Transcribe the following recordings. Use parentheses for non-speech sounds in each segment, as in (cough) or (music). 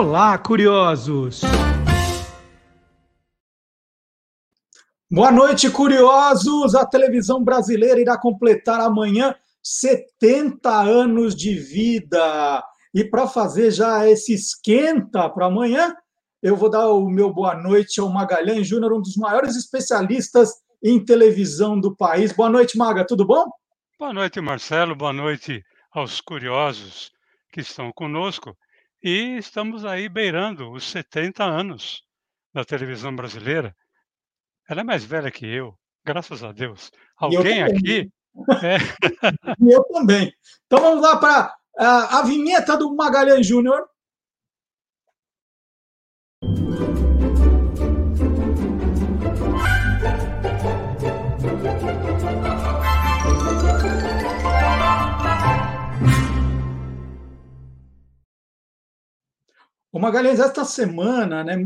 Olá, curiosos! Boa noite, curiosos! A televisão brasileira irá completar amanhã 70 anos de vida. E para fazer já esse esquenta para amanhã, eu vou dar o meu boa noite ao Magalhães Júnior, um dos maiores especialistas em televisão do país. Boa noite, Maga, tudo bom? Boa noite, Marcelo. Boa noite aos curiosos que estão conosco. E estamos aí beirando os 70 anos da televisão brasileira. Ela é mais velha que eu, graças a Deus. Alguém aqui. (laughs) É... Eu também. Então vamos lá para a vinheta do Magalhães Júnior. O Magalhães, esta semana, né,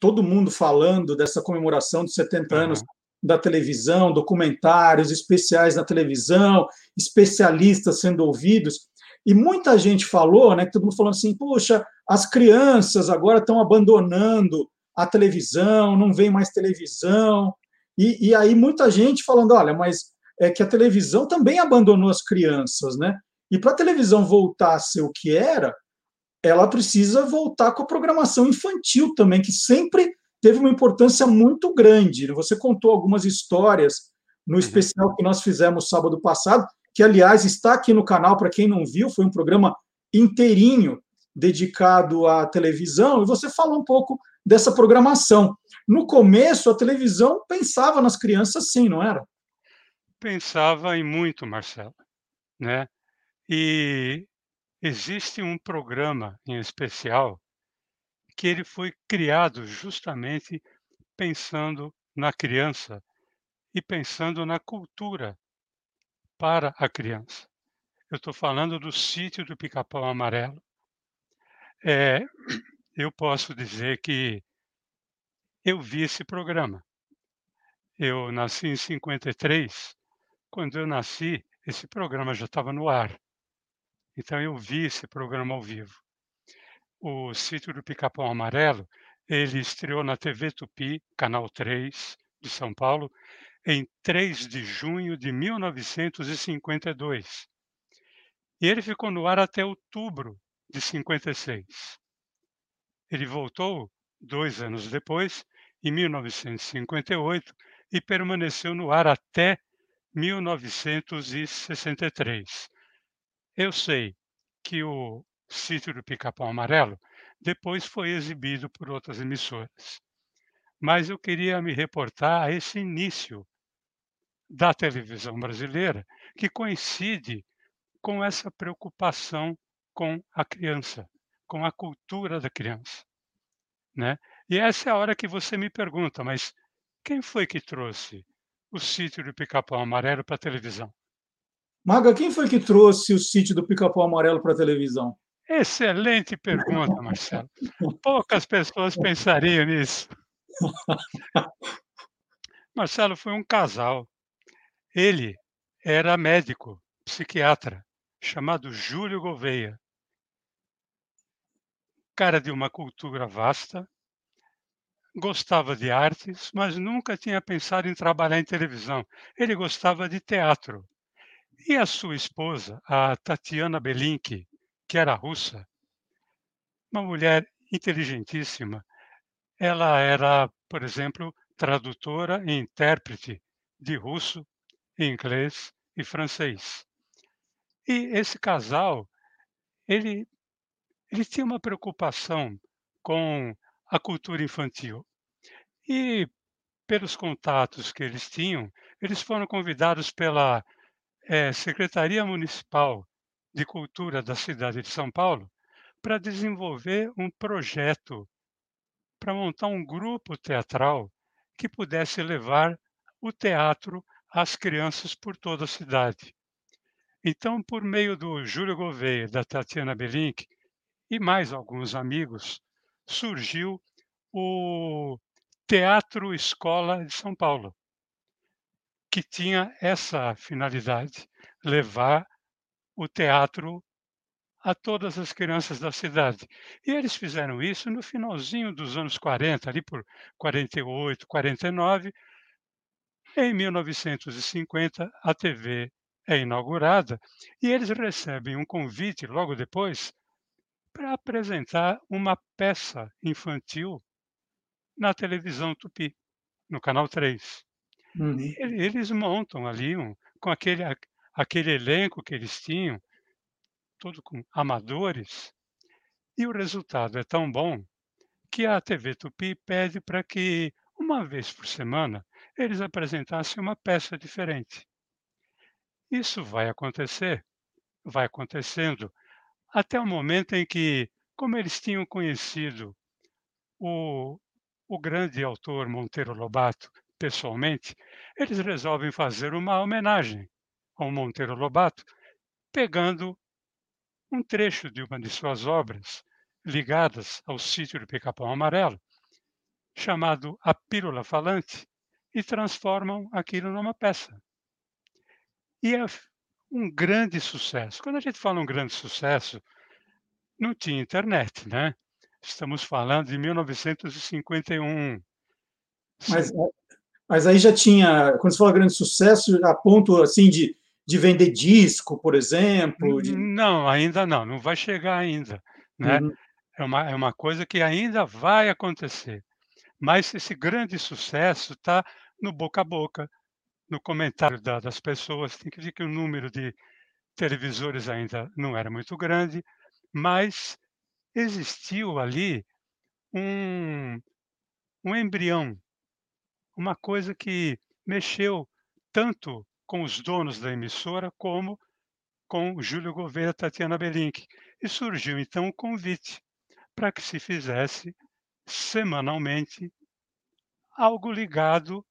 todo mundo falando dessa comemoração de 70 anos uhum. da televisão, documentários especiais na televisão, especialistas sendo ouvidos. E muita gente falou, né, todo mundo falando assim, poxa, as crianças agora estão abandonando a televisão, não vem mais televisão. E, e aí muita gente falando, olha, mas é que a televisão também abandonou as crianças, né? E para a televisão voltar a ser o que era, ela precisa voltar com a programação infantil também, que sempre teve uma importância muito grande. Você contou algumas histórias no uhum. especial que nós fizemos sábado passado, que, aliás, está aqui no canal para quem não viu, foi um programa inteirinho dedicado à televisão, e você falou um pouco dessa programação. No começo, a televisão pensava nas crianças sim, não era? Pensava em muito, Marcelo, né? E Existe um programa em especial que ele foi criado justamente pensando na criança e pensando na cultura para a criança. Eu estou falando do sítio do Pica-Pau Amarelo. É, (clears throat) eu posso dizer que eu vi esse programa. Eu nasci em 53. Quando eu nasci, esse programa já estava no ar. Então eu vi esse programa ao vivo. O Sítio do Pica-Pau Amarelo, ele estreou na TV Tupi, Canal 3 de São Paulo, em 3 de junho de 1952. E ele ficou no ar até outubro de 56. Ele voltou dois anos depois, em 1958, e permaneceu no ar até 1963. Eu sei que o Sítio do Pica-Pau Amarelo depois foi exibido por outras emissoras. Mas eu queria me reportar a esse início da televisão brasileira, que coincide com essa preocupação com a criança, com a cultura da criança. Né? E essa é a hora que você me pergunta, mas quem foi que trouxe o sítio do Pica-Pau Amarelo para a televisão? Maga, quem foi que trouxe o sítio do Pica-Pau Amarelo para a televisão? Excelente pergunta, Marcelo. Poucas pessoas pensariam nisso. (laughs) Marcelo foi um casal. Ele era médico, psiquiatra, chamado Júlio Gouveia. Cara de uma cultura vasta, gostava de artes, mas nunca tinha pensado em trabalhar em televisão. Ele gostava de teatro. E a sua esposa, a Tatiana Belink, que era russa, uma mulher inteligentíssima, ela era, por exemplo, tradutora e intérprete de russo, inglês e francês. E esse casal, ele, ele tinha uma preocupação com a cultura infantil. E pelos contatos que eles tinham, eles foram convidados pela é, Secretaria Municipal de Cultura da cidade de São Paulo para desenvolver um projeto para montar um grupo teatral que pudesse levar o teatro às crianças por toda a cidade. Então, por meio do Júlio Gouveia, da Tatiana Belink e mais alguns amigos, surgiu o Teatro Escola de São Paulo, que tinha essa finalidade, levar o teatro a todas as crianças da cidade. E eles fizeram isso no finalzinho dos anos 40, ali por 48, 49. Em 1950, a TV é inaugurada e eles recebem um convite logo depois para apresentar uma peça infantil na televisão Tupi, no canal 3. Uhum. Eles montam ali um, com aquele, aquele elenco que eles tinham, todo com amadores, e o resultado é tão bom que a TV Tupi pede para que, uma vez por semana, eles apresentassem uma peça diferente. Isso vai acontecer, vai acontecendo, até o momento em que, como eles tinham conhecido o, o grande autor Monteiro Lobato pessoalmente, eles resolvem fazer uma homenagem ao Monteiro Lobato, pegando um trecho de uma de suas obras ligadas ao sítio do Pica-Pau Amarelo, chamado A Pílula Falante, e transformam aquilo numa peça. E é um grande sucesso. Quando a gente fala um grande sucesso, não tinha internet, né? Estamos falando de 1951. Mas, mas aí já tinha, quando você fala grande sucesso, a ponto assim de, de vender disco, por exemplo? De... Não, ainda não, não vai chegar ainda, né? Uhum. É, uma, é uma coisa que ainda vai acontecer. Mas esse grande sucesso está no boca a boca, no comentário da, das pessoas. Tem que dizer que o número de televisores ainda não era muito grande, mas existiu ali um, um embrião, uma coisa que mexeu tanto com os donos da emissora como com Júlio Gouveia e Tatiana Belink. E surgiu então o convite para que se fizesse semanalmente algo ligado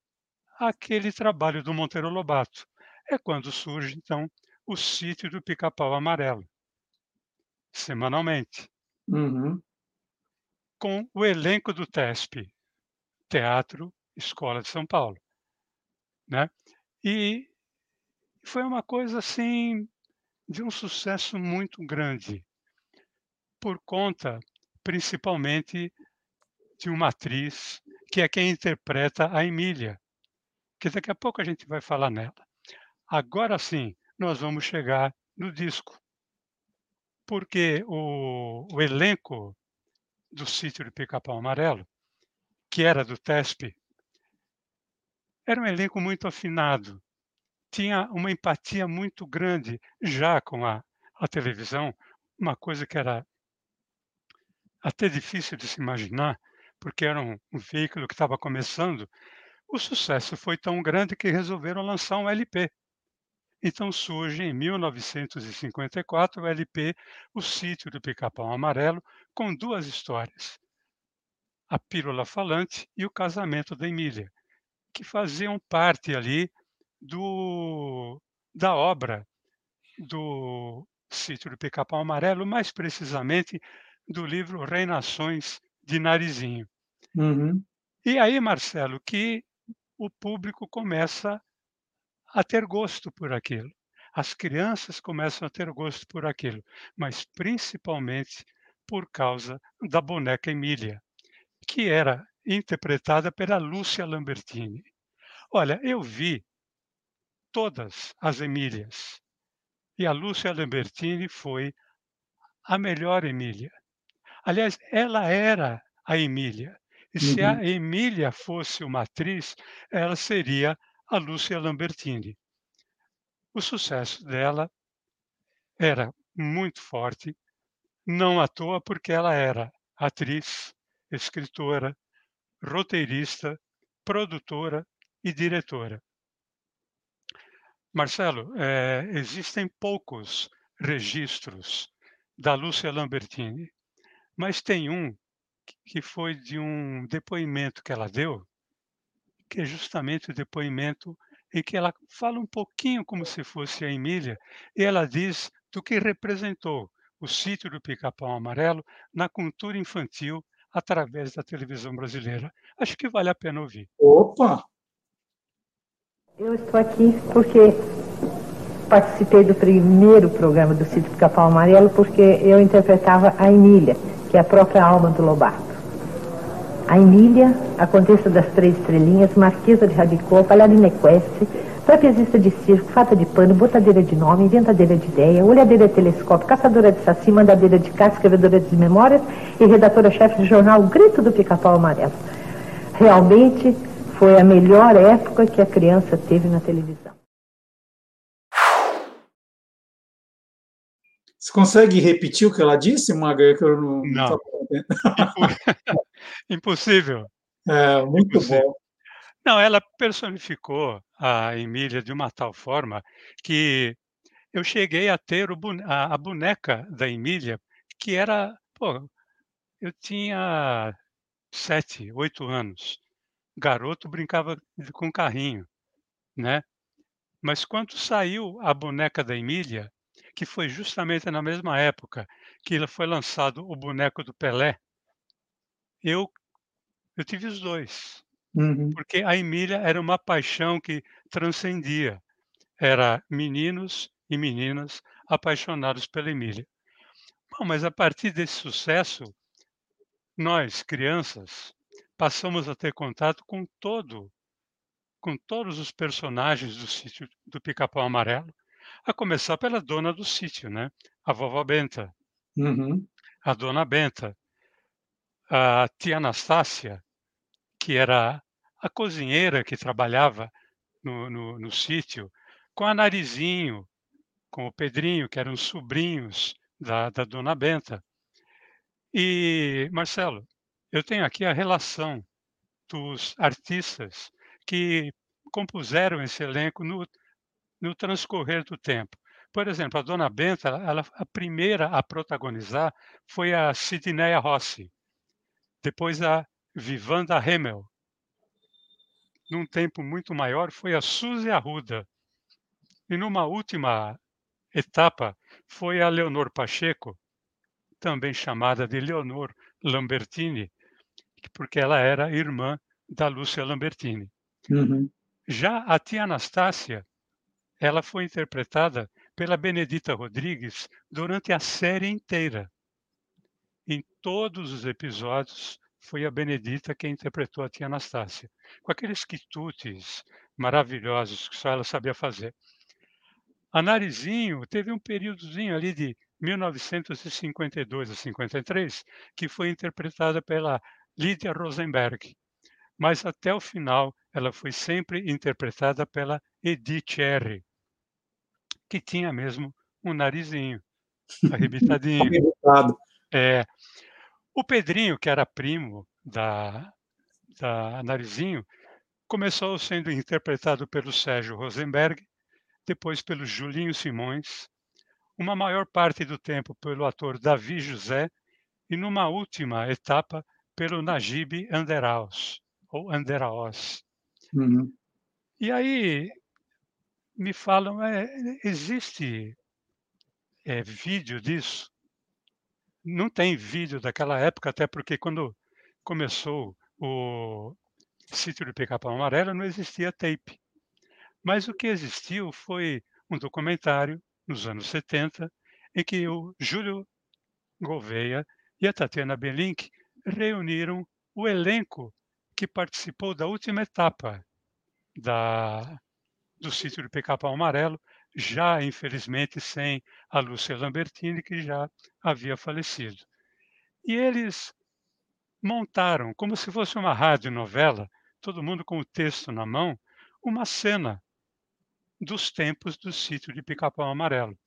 àquele trabalho do Monteiro Lobato. É quando surge então o sítio do Pica-Pau Amarelo, semanalmente, uhum. com o elenco do TESP, Teatro Escola de São Paulo. Né? E foi uma coisa assim de um sucesso muito grande, por conta principalmente de uma atriz que é quem interpreta a Emília, que daqui a pouco a gente vai falar nela. Agora sim, nós vamos chegar no disco. Porque o, o elenco do sítio do Pica-Pau Amarelo, que era do TESP, era um elenco muito afinado, tinha uma empatia muito grande já com a, a televisão, uma coisa que era até difícil de se imaginar, porque era um, um veículo que estava começando. O sucesso foi tão grande que resolveram lançar um LP então surge em 1954 o LP O Sítio do Pica-Pau Amarelo, com duas histórias: A Pílula Falante e O Casamento da Emília, que faziam parte ali do, da obra do Sítio do Pica-Pau Amarelo, mais precisamente do livro Reinações de Narizinho. Uhum. E aí, Marcelo, que o público começa a ter gosto por aquilo. As crianças começam a ter gosto por aquilo, mas principalmente por causa da boneca Emília, que era interpretada pela Lúcia Lambertini. Olha, eu vi todas as Emílias e a Lúcia Lambertini foi a melhor Emília. Aliás, ela era a Emília. E se a uhum. Emília fosse uma atriz, ela seria a Lúcia Lambertini. O sucesso dela era muito forte, não à toa porque ela era atriz, escritora, roteirista, produtora e diretora. Marcelo, é, existem poucos registros da Lúcia Lambertini, mas tem um que foi de um depoimento que ela deu que é justamente o depoimento em que ela fala um pouquinho como se fosse a Emília, e ela diz do que representou o sítio do Pica-Pau Amarelo na cultura infantil através da televisão brasileira. Acho que vale a pena ouvir. Opa! Eu estou aqui porque participei do primeiro programa do Sítio Pica-Pau Amarelo porque eu interpretava a Emília, que é a própria alma do Lobato. A Emília, a Condessa das Três Estrelinhas, Marquesa de Rabicó, Palharina Equestre, trapezista de circo, fata de pano, botadeira de nome, inventadeira de ideia, olhadeira de telescópio, caçadora de saci, mandadeira de carta, escrevedora de memórias e redatora-chefe do jornal Grito do Pica-Pau Amarelo. Realmente foi a melhor época que a criança teve na televisão. Você consegue repetir o que ela disse, Maga? Que eu não. Não. (laughs) Impossível. É, muito Impossível. bom. Não, ela personificou a Emília de uma tal forma que eu cheguei a ter a boneca da Emília, que era. Pô, eu tinha sete, oito anos. Garoto brincava com carrinho, né? Mas quando saiu a boneca da Emília, que foi justamente na mesma época que foi lançado o boneco do Pelé, eu, eu tive os dois. Uhum. Porque a Emília era uma paixão que transcendia. Era meninos e meninas apaixonados pela Emília. Bom, mas a partir desse sucesso, nós, crianças, passamos a ter contato com todo, com todos os personagens do sítio do Pica-Pau Amarelo, a começar pela dona do sítio, né? A vovó Benta. Uhum. A dona Benta. A tia Anastácia, que era a cozinheira que trabalhava no, no, no sítio, com a Narizinho, com o Pedrinho, que eram sobrinhos da, da dona Benta. E, Marcelo, eu tenho aqui a relação dos artistas que compuseram esse elenco no, no transcorrer do tempo. Por exemplo, a Dona Benta, ela, a primeira a protagonizar foi a Sidneia Rossi, depois a Vivanda Hemmel. Num tempo muito maior foi a Suzy Arruda. E numa última etapa foi a Leonor Pacheco, também chamada de Leonor Lambertini, porque ela era irmã da Lúcia Lambertini. Uhum. Já a tia Anastácia ela foi interpretada pela Benedita Rodrigues durante a série inteira. Em todos os episódios, foi a Benedita quem interpretou a tia Anastácia, com aqueles quitutes maravilhosos que só ela sabia fazer. A Narizinho teve um períodozinho ali de 1952 a 53, que foi interpretada pela Lídia Rosenberg, mas até o final ela foi sempre interpretada pela Edith R., que tinha mesmo um narizinho (laughs) arrebitadinho. é, o Pedrinho, que era primo da, da Narizinho, começou sendo interpretado pelo Sérgio Rosenberg, depois pelo Julinho Simões, uma maior parte do tempo pelo ator Davi José e numa última etapa pelo Najib Anderaus, ou Anderaos. Uhum. E aí me falam, é, existe é, vídeo disso? Não tem vídeo daquela época, até porque quando começou o sítio do Pica-Pau Amarelo não existia tape. Mas o que existiu foi um documentário nos anos 70 em que o Júlio Gouveia e a Tatiana Belink reuniram o elenco que participou da última etapa da, do sítio do Pica-Pau Amarelo, já infelizmente sem a Lúcia Lambertini, que já havia falecido. E eles montaram, como se fosse uma radionovela, todo mundo com o texto na mão, uma cena dos tempos do sítio de Pica-Pau Amarelo.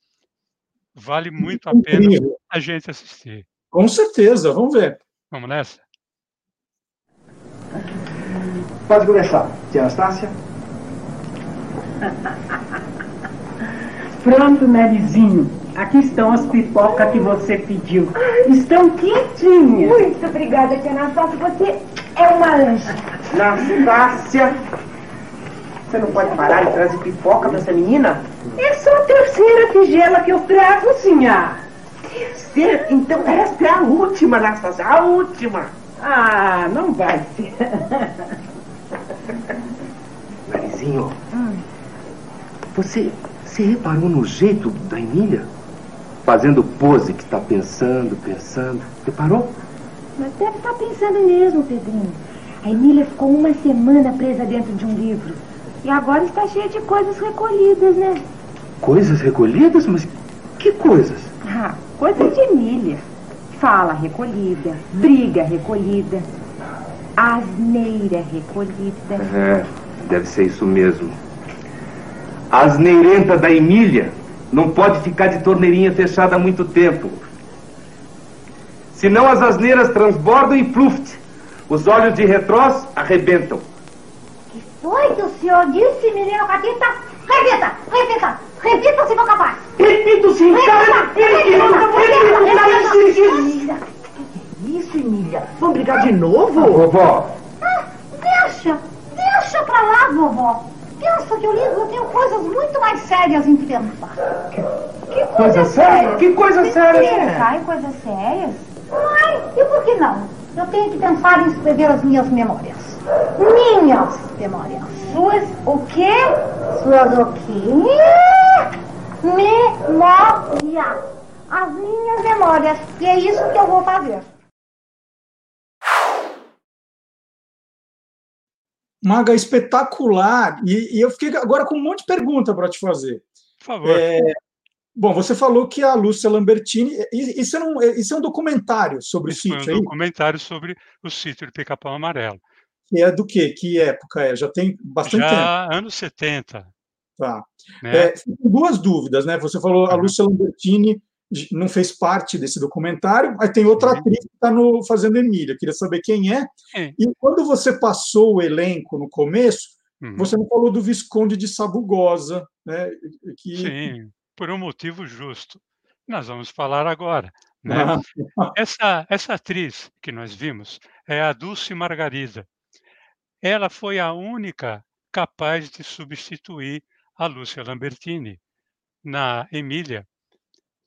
Vale muito a pena a gente assistir. Com certeza, vamos ver. Vamos nessa? Pode começar, tia Anastácia. (laughs) Pronto, Narizinho. Aqui estão as pipocas que você pediu. Estão quentinhas. Muito obrigada, tia Anastácia. Você é uma anja. Anastácia, você não pode parar de trazer pipoca para essa menina? É só a terceira tigela que eu trago, senhor. Terceira? Então esta é a última, Anastácia, a última. Ah, não vai ser. Narizinho, hum. você Você reparou no jeito da Emília? Fazendo pose que está pensando, pensando. Reparou? Mas deve estar pensando mesmo, Pedrinho. A Emília ficou uma semana presa dentro de um livro. E agora está cheia de coisas recolhidas, né? Coisas recolhidas? Mas que coisas? Ah, coisas de Emília. Fala recolhida, briga recolhida, asneira recolhida. É, deve ser isso mesmo. Asneirenta da Emília não pode ficar de torneirinha fechada há muito tempo. Senão as asneiras transbordam e pluft. Os olhos de retrós arrebentam. Que foi que o senhor disse, menino Catita? Repita, repita, repita se for capaz. Repito sim, cara. Isso, Emília. Vamos brigar de novo? Vovó, Ah, deixa, deixa pra lá, vovó. Pensa que o livro tem coisas muito mais sérias em pensar. Que Coisa séria? Que coisa séria? Pensar em coisas sérias? Ai, e por que não? Eu tenho que pensar em escrever as minhas memórias. Minhas memórias. Suas o quê? Suas o quê? Memória. As minhas memórias. E é isso que eu vou fazer. Maga, espetacular. E, e eu fiquei agora com um monte de pergunta para te fazer. Por favor. É, bom, você falou que a Lúcia Lambertini. Isso é um, isso é um documentário sobre Isso o foi um sítio aí? documentário sobre o sítio de Pica-Pau Amarelo. Que é do quê? Que época é? Já tem bastante tempo. Já anos 70. Tá. Né? É, duas dúvidas, né? Você falou a. Lúcia Lambertini não fez parte desse documentário, aí tem outra Uhum. atriz que está fazendo Emília. Queria saber quem é. Sim. E quando você passou o elenco no começo, Uhum. você não falou do Visconde de Sabugosa, né? Que, Sim, por um motivo justo. Nós vamos falar agora. Né? Ah, (laughs) Essa, essa atriz que nós vimos é a Dulce Margarida. Ela foi a única capaz de substituir a Lúcia Lambertini na Emília,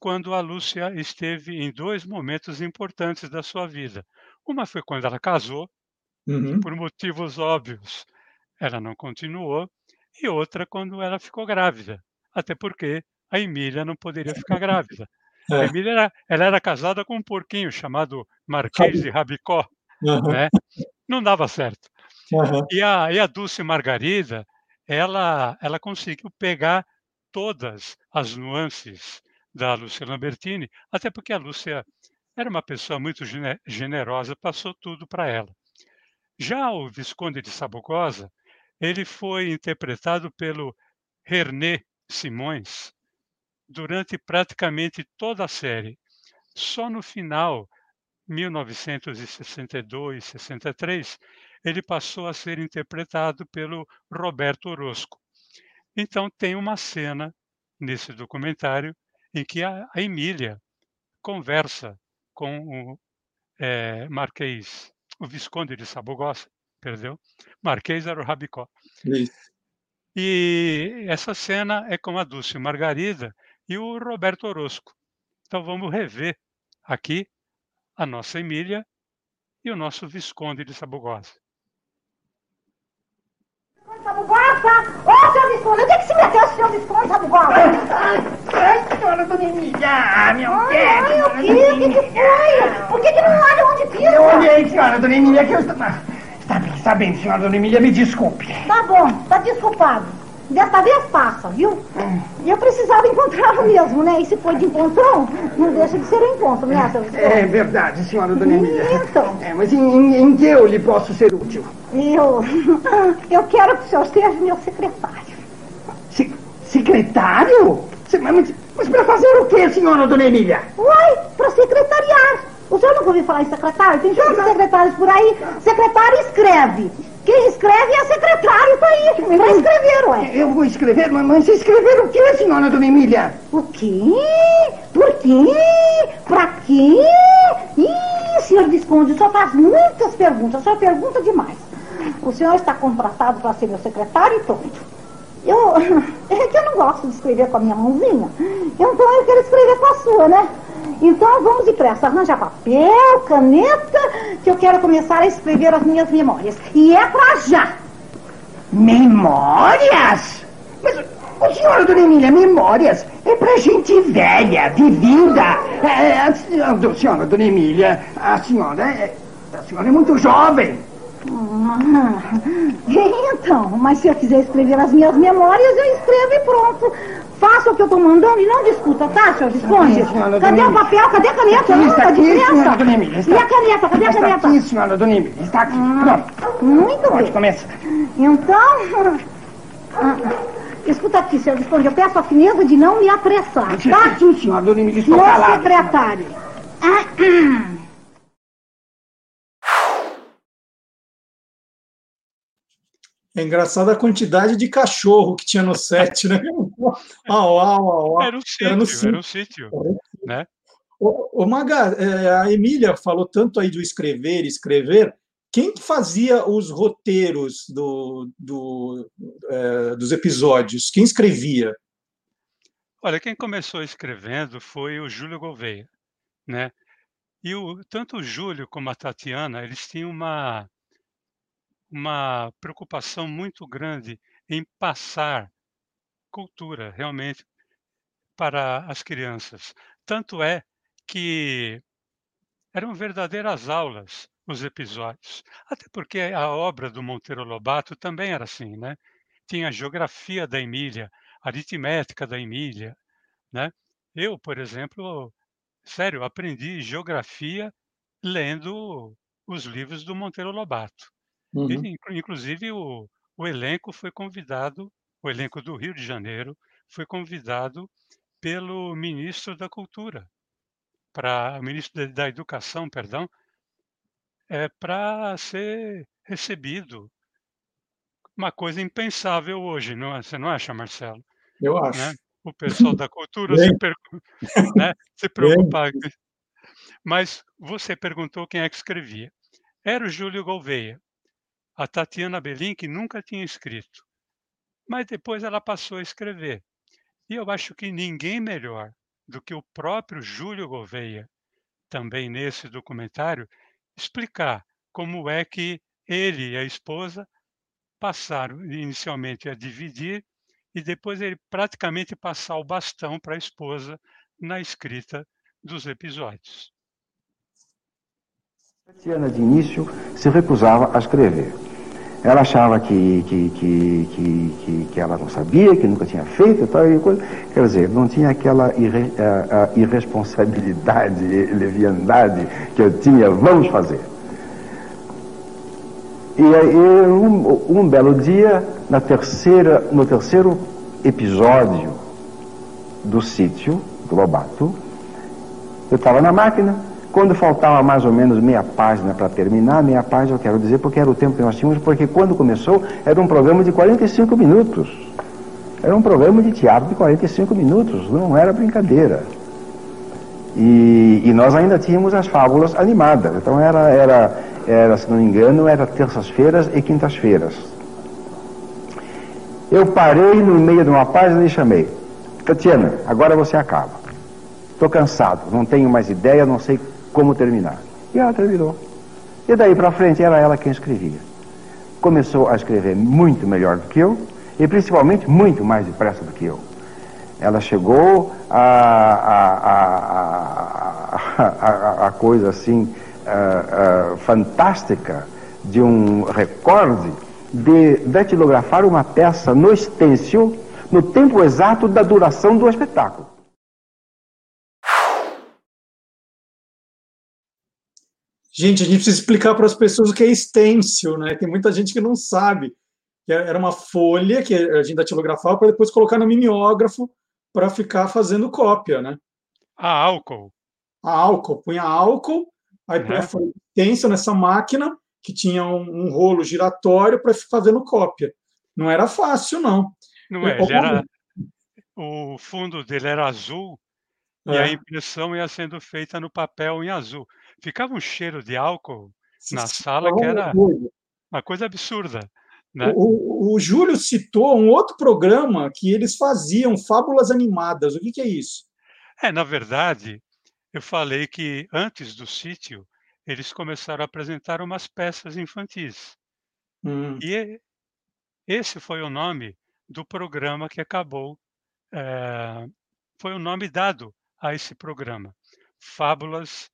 quando a Lúcia esteve em dois momentos importantes da sua vida. Uma foi quando ela casou, uhum. por motivos óbvios, ela não continuou, e outra quando ela ficou grávida, até porque a Emília não poderia ficar (laughs) grávida. A É. Emília era, ela era casada com um porquinho chamado Marquês de Rabicó, Aham, né? Não dava certo. aham. E a, e a Dulce Margarida, ela, ela conseguiu pegar todas as nuances da Lúcia Lambertini, até porque a Lúcia era uma pessoa muito gene- generosa, passou tudo para ela. Já o Visconde de Sabugosa, ele foi interpretado pelo René Simões durante praticamente toda a série. Só no final, 1962, 63, ele passou a ser interpretado pelo Roberto Orozco. Então tem uma cena nesse documentário em que a, a Emília conversa com o eh, Marquês, o Visconde de Sabugosa, perdeu? Marquês era o Rabicó. Isso. E essa cena é com a Dulce Margarida e o Roberto Orozco. Então vamos rever aqui a nossa Emília e o nosso Visconde de Sabugosa. Sabugosa! Ô, seu Visconde, onde é que se meteu o seu Visconde, Sabugosa? Ai, senhora Dona Emília, ah, meu pé, ai, o? Dona O que, que foi? Por que, que não olha onde pisa? Eu olhei, senhora Dona Emília, que eu estava... Está bem, está bem, senhora Dona Emília, me desculpe. Tá bom, tá desculpado. Desta vez passa, viu? E eu precisava encontrá-lo mesmo, né? E se foi de encontrão, não deixa de ser um encontro, né, seu? É verdade, senhora Dona Emília. Então. É, mas em, em- em que eu lhe posso ser útil? Eu, (laughs) eu quero que o senhor seja meu secretário. Se- secretário? Mas, mas para fazer o quê, senhora Dona Emília? Uai, para secretariar. O senhor nunca ouviu falar em secretário? Tem tantos secretários por aí. Secretário escreve. Quem escreve é secretário, tá aí. Pra escrever, ué. Eu vou escrever, mas, escrever o quê, senhora Dona Emília? O quê? Por quê? Pra quê? Ih, senhor Visconde, o senhor faz muitas perguntas. O senhor pergunta demais. O senhor está contratado para ser meu secretário e pronto. Eu, (laughs) é que eu não gosto de escrever com a minha mãozinha. Então eu quero escrever com a sua, né? Então vamos depressa, arranja papel, caneta, que eu quero começar a escrever as minhas memórias. E é pra já. Memórias? Mas, Ô, senhora Dona Emília, memórias é pra gente velha, vivida. É, a senhora, senhora Dona Emília, a senhora é, a senhora é muito jovem. Ah, (laughs) então, mas se eu quiser escrever as minhas memórias, eu escrevo e pronto. Faça o que eu tô mandando e não discuta, tá, senhor Visconde? Cadê Dona o papel? Cadê a caneta? Aqui, está Anda, aqui, senhora Dona Emília. Está, E a caneta? Cadê a está caneta? aqui, senhora Dona Emília. Está aqui. Pronto. Muito Pode bem. começar. Então, (laughs) ah, escuta aqui, senhor Visconde, eu peço a fineza de não me apressar, tá? Sim, senhora Dona Emília, estou Senhor calado. secretário. Ah, hum. É engraçado a quantidade de cachorro que tinha no set, né? (laughs) Au, au, au. Era um Era no sítio, era um sítio, né? Ô, ô, Maga, é, a Emília falou tanto aí do escrever, escrever. Quem que fazia os roteiros do, do, é, dos episódios? Quem escrevia? Olha, quem começou escrevendo foi o Júlio Gouveia, né? E o, tanto o Júlio como a Tatiana, eles tinham uma, uma preocupação muito grande em passar cultura realmente para as crianças. Tanto é que eram verdadeiras aulas os episódios. Até porque a obra do Monteiro Lobato também era assim, né? Tinha a geografia da Emília, aritmética da Emília, né? Eu, por exemplo, sério, aprendi geografia lendo os livros do Monteiro Lobato. Uhum. Inclu- inclusive, o, o elenco foi convidado, o elenco do Rio de Janeiro foi convidado pelo ministro da Cultura, para o ministro da, da Educação, perdão, é, para ser recebido. Uma coisa impensável hoje, não é? Você não acha, Marcelo? Eu acho. né? O pessoal da cultura se, pergu- (laughs) né, se preocupar. Mas você perguntou quem é que escrevia. Era o Júlio Gouveia. A Tatiana Belin, que nunca tinha escrito. Mas depois ela passou a escrever. E eu acho que ninguém melhor do que o próprio Júlio Gouveia, também nesse documentário, explicar como é que ele e a esposa passaram inicialmente a dividir e depois ele praticamente passar o bastão para a esposa na escrita dos episódios. Tatiana, de início, se recusava a escrever. Ela achava que, que, que, que, que, que ela não sabia, que nunca tinha feito tal. E coisa. Quer dizer, não tinha aquela irre, a, a irresponsabilidade, (laughs) leviandade que eu tinha, vamos fazer. E aí, um, um belo dia, na terceira, no terceiro episódio do sítio, do Lobato, eu estava na máquina, quando faltava mais ou menos meia página para terminar, meia página eu quero dizer porque era o tempo que nós tínhamos, porque quando começou era um programa de 45 minutos. Era um programa de teatro de 45 minutos, não era brincadeira. E, e nós ainda tínhamos as fábulas animadas, então era, era, era se não me engano, era terças-feiras e quintas-feiras. Eu parei no meio de uma página e chamei, Tatiana, agora você acaba. Estou cansado, não tenho mais ideia, não sei como terminar. E ela terminou. E daí para frente era ela quem escrevia. Começou a escrever muito melhor do que eu e principalmente muito mais depressa do que eu. Ela chegou a, a, a, a, coisa assim a, fantástica de um recorde de datilografar uma peça no estêncil no tempo exato da duração do espetáculo. Gente, a gente precisa explicar para as pessoas o que é stencil, né? Tem muita gente que não sabe. Era uma folha que a gente datilografava para depois colocar no mimeógrafo para ficar fazendo cópia, né? A álcool. A álcool, punha álcool, aí punha Né? a folha stencil nessa máquina que tinha um, um rolo giratório para ficar fazendo cópia. Não era fácil, não. Não é? Era, o fundo dele era azul e a É. impressão ia sendo feita no papel em azul. Ficava um cheiro de álcool na sala que era uma coisa absurda. Né? O, o, o Júlio citou um outro programa que eles faziam, Fábulas Animadas. O que, que é isso? É, na verdade, eu falei que antes do sítio, eles começaram a apresentar umas peças infantis. Hum, E e- esse foi o nome do programa que acabou, é, foi o nome dado a esse programa. Fábulas,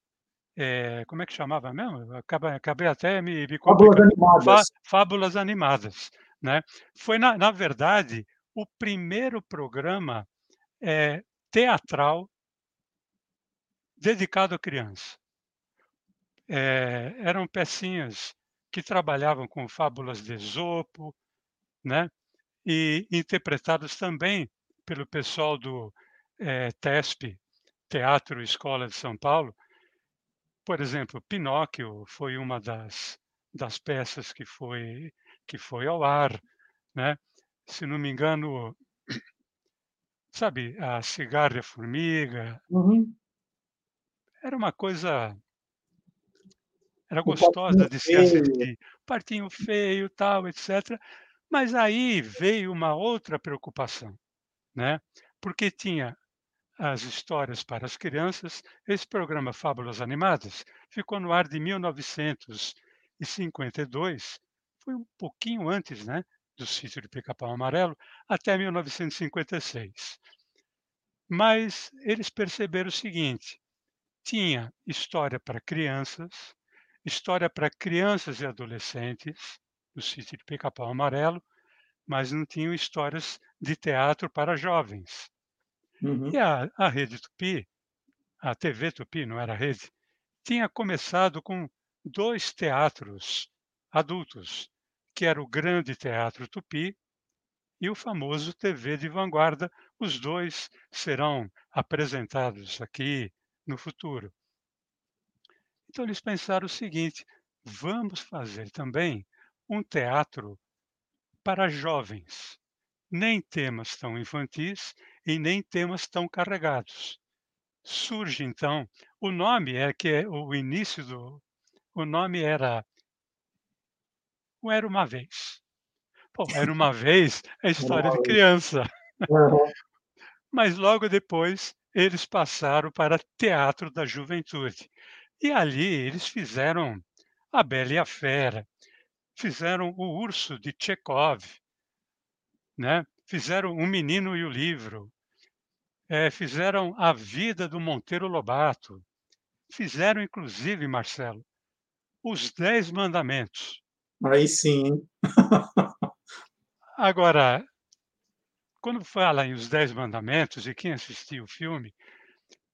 é, como é que chamava mesmo? Acabei, acabei até me, me Fábulas Animadas. Fábulas Animadas. Né? Foi, na, na verdade, o primeiro programa é, teatral dedicado à criança. É, eram pecinhas que trabalhavam com fábulas de Esopo, né? e interpretadas também pelo pessoal do é, TESP, Teatro Escola de São Paulo. Por exemplo, Pinóquio foi uma das, das peças que foi, que foi ao ar. Né? Se não me engano, (clears throat) sabe, a cigarra e a formiga. Uhum. Era uma coisa. Era gostosa de se assistir. Partinho feio, tal, etc. Mas aí veio uma outra preocupação, né? Porque tinha as histórias para as crianças. Esse programa Fábulas Animadas ficou no ar de 1952, foi um pouquinho antes, né? do sítio de Pica-Pau Amarelo até 1956. Mas eles perceberam o seguinte: tinha história para crianças, história para crianças e adolescentes, do sítio de Pica-Pau Amarelo, mas não tinham histórias de teatro para jovens. Uhum. E a, a Rede Tupi, a TV Tupi, não era rede, tinha começado com dois teatros adultos, que era o Grande Teatro Tupi e o famoso TV de Vanguarda. Os dois serão apresentados aqui no futuro. Então eles pensaram o seguinte: vamos fazer também um teatro para jovens, nem temas tão infantis e nem temas tão carregados. Surge então, o nome é que é o início do o nome era o Era Uma Vez. Bom, Era Uma Vez é história de criança. Uhum. (laughs) Mas logo depois eles passaram para Teatro da Juventude. E ali eles fizeram A Bela e a Fera, fizeram O Urso de Chekhov, né? fizeram O Menino e o Livro, é, fizeram A Vida do Monteiro Lobato, fizeram inclusive, Marcelo, Os Dez Mandamentos. Aí sim. (laughs) Agora, quando fala em os Dez Mandamentos, e quem assistiu o filme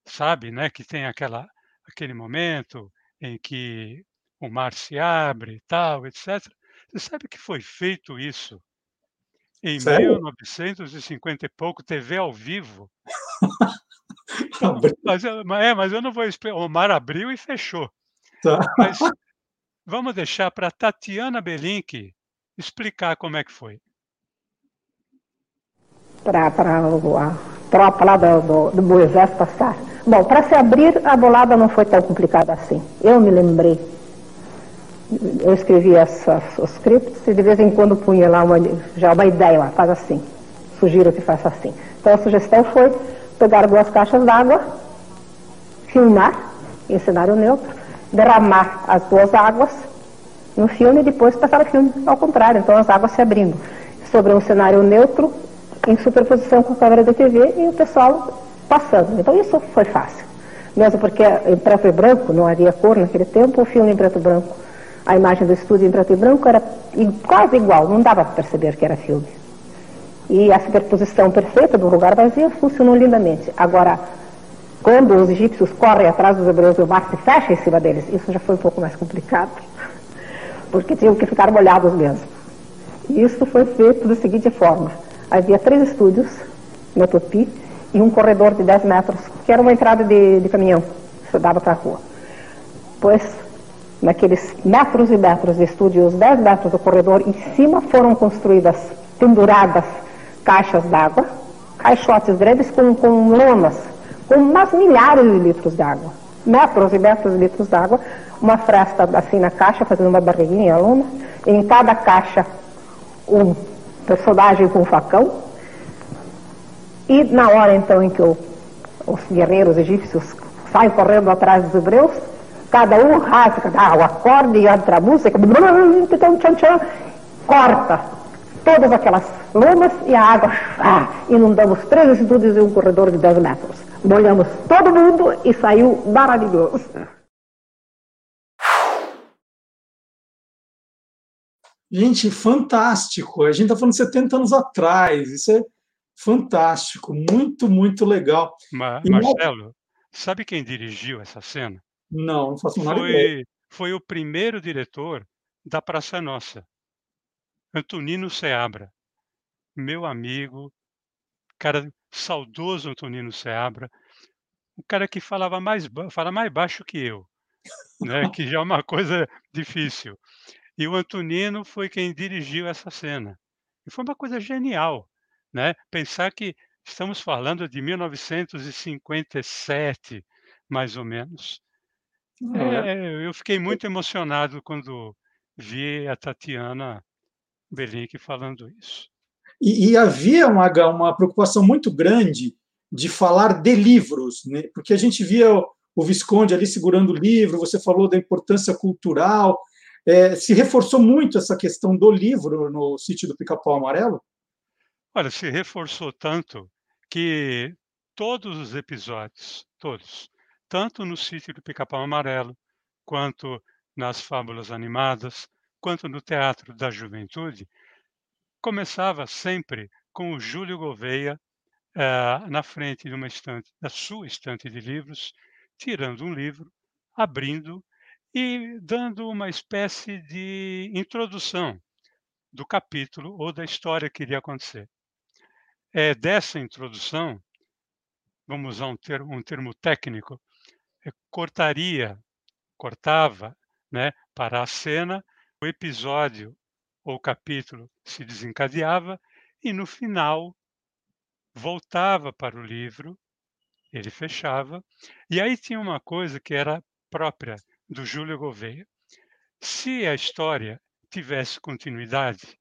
sabe né, que tem aquela, aquele momento em que o mar se abre e tal, etc. Você sabe que foi feito isso em Sério? 1950 e pouco, TV ao vivo? (laughs) Mas, é, mas eu não vou explicar. O mar abriu e fechou. Tá. Mas vamos deixar para Tatiana Belink explicar como é que foi. para a tropa lá do, do, do passar. Bom, para se abrir, a bolada não foi tão complicada assim. Eu me lembrei. Eu escrevi essas, os scripts e de vez em quando punha lá uma, já uma ideia, lá, faz assim. Sugiro que faça assim. Então a sugestão foi pegar duas caixas d'água, filmar em cenário neutro, derramar as duas águas no filme e depois passar o filme ao contrário, então as águas se abrindo. Sobre um cenário neutro, em superposição com a câmera da TV e o pessoal passando. Então isso foi fácil. Mesmo porque em preto e branco, não havia cor naquele tempo, o filme em preto e branco, a imagem do estúdio em preto e branco era quase igual, não dava para perceber que era filme. E a superposição perfeita do lugar vazio funcionou lindamente. Agora, quando os egípcios correm atrás dos hebreus e o mar se fecha em cima deles, isso já foi um pouco mais complicado, (laughs) porque tinham que ficar molhados mesmo. E isso foi feito da seguinte forma: havia três estúdios na Tupi e um corredor de 10 metros, que era uma entrada de, de caminhão, que dava para a rua. Pois, naqueles metros e metros de estúdio, os 10 metros do corredor, em cima foram construídas, penduradas, caixas d'água, caixotes grandes com, com lonas, com umas milhares de litros d'água, metros e metros de litros d'água, uma fresta assim na caixa, fazendo uma barriguinha, lona, em cada caixa um personagem com um facão, e na hora então em que o- os guerreiros egípcios saem correndo atrás dos hebreus, cada um rasga ah, o acorde e entra a música, tchan, tchan, corta todas aquelas lomas e a água ah, inundamos três estúdios e um corredor de 10 metros. Molhamos todo mundo e saiu maravilhoso. Gente, fantástico. A gente está falando 70 anos atrás. Isso é fantástico. Muito, muito legal. Ma Marcelo, sabe quem dirigiu essa cena? Não, não faço nada foi, foi o primeiro diretor da Praça Nossa, Antonino Seabra. Meu amigo, cara saudoso Antonino Seabra, o cara que falava mais, fala mais baixo que eu, né? que já é uma coisa difícil. E o Antonino foi quem dirigiu essa cena. E foi uma coisa genial, né? Pensar que estamos falando de 1957, mais ou menos. É. É, eu fiquei muito emocionado quando vi a Tatiana Belink falando isso. E, e havia uma, uma preocupação muito grande de falar de livros, né? porque a gente via o, o Visconde ali segurando o livro, você falou da importância cultural, é, se reforçou muito essa questão do livro no sítio do Pica-Pau Amarelo? Olha, se reforçou tanto que todos os episódios, todos, tanto no sítio do Pica-Pau Amarelo, quanto nas fábulas animadas, quanto no Teatro da Juventude, começava sempre com o Júlio Gouveia eh, na frente de uma estante, da sua estante de livros, tirando um livro, abrindo e dando uma espécie de introdução do capítulo ou da história que iria acontecer. É dessa introdução, vamos usar um termo, um termo técnico, cortaria, cortava, né, para a cena, o episódio ou capítulo se desencadeava e no final voltava para o livro, ele fechava, e aí tinha uma coisa que era própria do Júlio Gouveia. Se a história tivesse continuidade,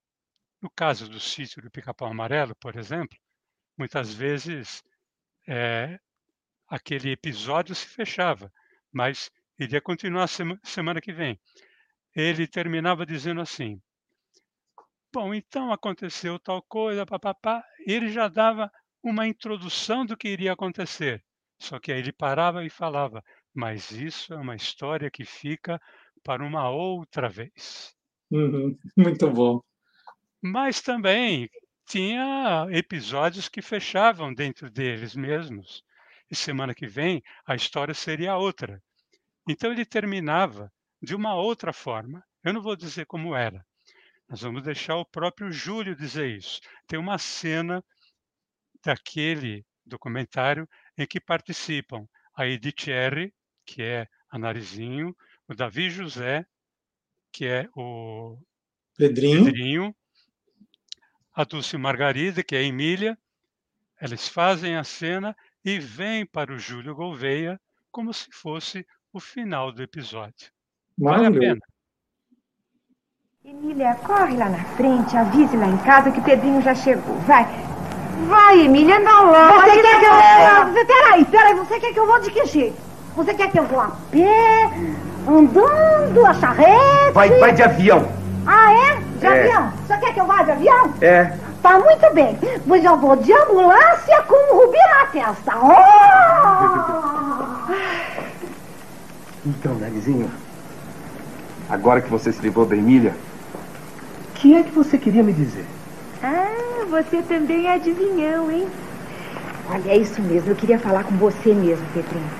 no caso do sítio do Pica-Pau Amarelo, por exemplo, muitas vezes é, aquele episódio se fechava, mas iria continuar sema, semana que vem. Ele terminava dizendo assim: Bom, então aconteceu tal coisa, papapá. Ele já dava uma introdução do que iria acontecer. Só que aí ele parava e falava: mas isso é uma história que fica para uma outra vez. Uhum, (laughs) muito bom. Mas também tinha episódios que fechavam dentro deles mesmos. E semana que vem a história seria outra. Então ele terminava de uma outra forma. Eu não vou dizer como era. Nós vamos deixar o próprio Júlio dizer isso. Tem uma cena daquele documentário em que participam a Edith Erre, que é a Narizinho, o Davi José, que é o Pedrinho, Pedrinho a Dulce Margarida, que é a Emília. Eles fazem a cena e vêm para o Júlio Gouveia como se fosse o final do episódio. Vale a pena. Emília, corre lá na frente, avise lá em casa que o Pedrinho já chegou. Vai. Vai, Emília, não logo. Você quer que eu... Peraí, peraí, você quer que eu vou de que jeito? Você quer que eu vou a pé, andando, a charrete? Vai, vai de avião. Ah, é? De é. avião? Você quer que eu vá de avião? É. Tá muito bem. Pois eu vou de ambulância com o rubi na testa. Oh! Então, Narizinho, agora que você se livrou da Emília, o que é que você queria me dizer? Ah, você também é adivinhão, hein? Olha, é isso mesmo. Eu queria falar com você mesmo, Pedrinho.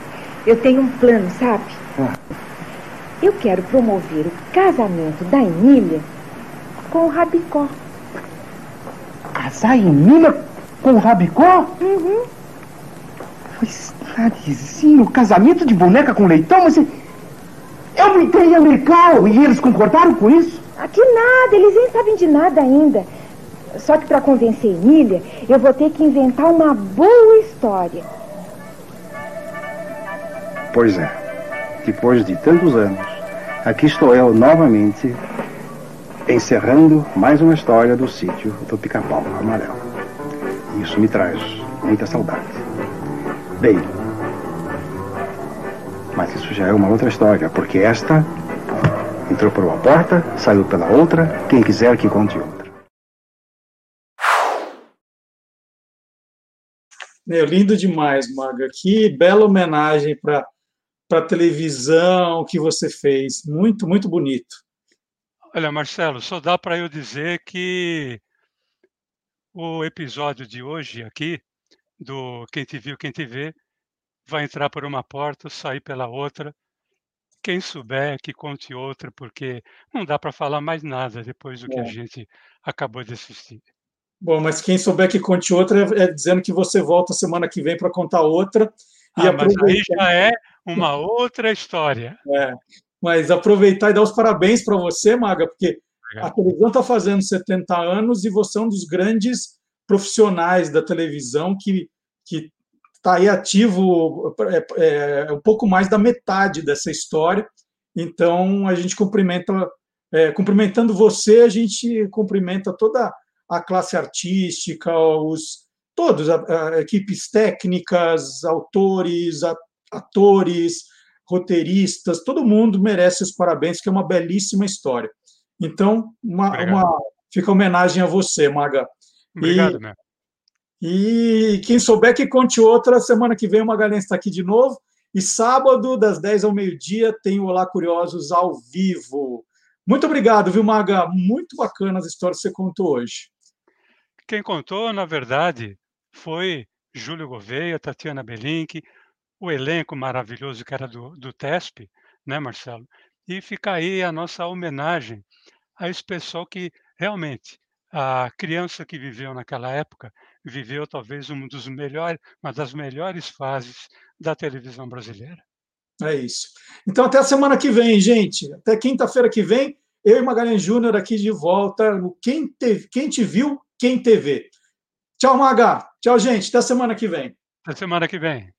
Eu tenho um plano, sabe? Ah. Eu quero promover o casamento da Emília com o Rabicó. Casar a Emília com o Rabicó? Uhum. Pois, Narizinho, casamento de boneca com leitão, mas é uma ideia legal e eles concordaram com isso? Aqui nada, eles nem sabem de nada ainda. Só que para convencer Emília, eu vou ter que inventar uma boa história. Pois é, depois de tantos anos, aqui estou eu novamente encerrando mais uma história do sítio do Pica-Pau Amarelo. Isso me traz muita saudade. Bem, mas isso já é uma outra história, porque esta entrou por uma porta, saiu pela outra, quem quiser que conte outra. É, lindo demais, Maga. Que bela homenagem para a televisão que você fez. Muito, muito bonito. Olha, Marcelo, só dá para eu dizer que o episódio de hoje aqui, do Quem Te Viu, Quem Te Vê, vai entrar por uma porta, sair pela outra. Quem souber, que conte outra, porque não dá para falar mais nada depois do que a É. gente acabou de assistir. Bom, mas quem souber que conte outra é é dizendo que você volta semana que vem para contar outra. E Ah, mas aí já é uma outra história. É, mas aproveitar e dar os parabéns para você, Maga, porque a televisão está fazendo 70 anos e você é um dos grandes profissionais da televisão que que está aí ativo é, é, um pouco mais da metade dessa história. Então a gente cumprimenta, é, cumprimentando você, a gente cumprimenta toda a classe artística, os todos, a- a- equipes técnicas, autores, a- atores, roteiristas, todo mundo merece os parabéns, que é uma belíssima história. Então, uma, uma- fica homenagem a você, Maga. Obrigado, E- meu. E quem souber que conte outra, semana que vem o Magalhães está aqui de novo. E sábado, das 10 ao meio-dia, tem o Olá Curiosos ao vivo. Muito obrigado, viu, Maga? Muito bacana as histórias que você contou hoje. Quem contou, na verdade, foi Júlio Gouveia, Tatiana Belink, o elenco maravilhoso que era do, do TESP, né, Marcelo? E fica aí a nossa homenagem a esse pessoal que realmente a criança que viveu naquela época viveu talvez um dos melhores, uma das melhores fases da televisão brasileira. É isso. Então, até a semana que vem, gente. Até quinta-feira que vem, eu e Magalhães Júnior aqui de volta no Quem Te, Quem Te Viu, Quem TV. Tchau, Maga. Tchau, gente. Até semana que vem. Até semana que vem.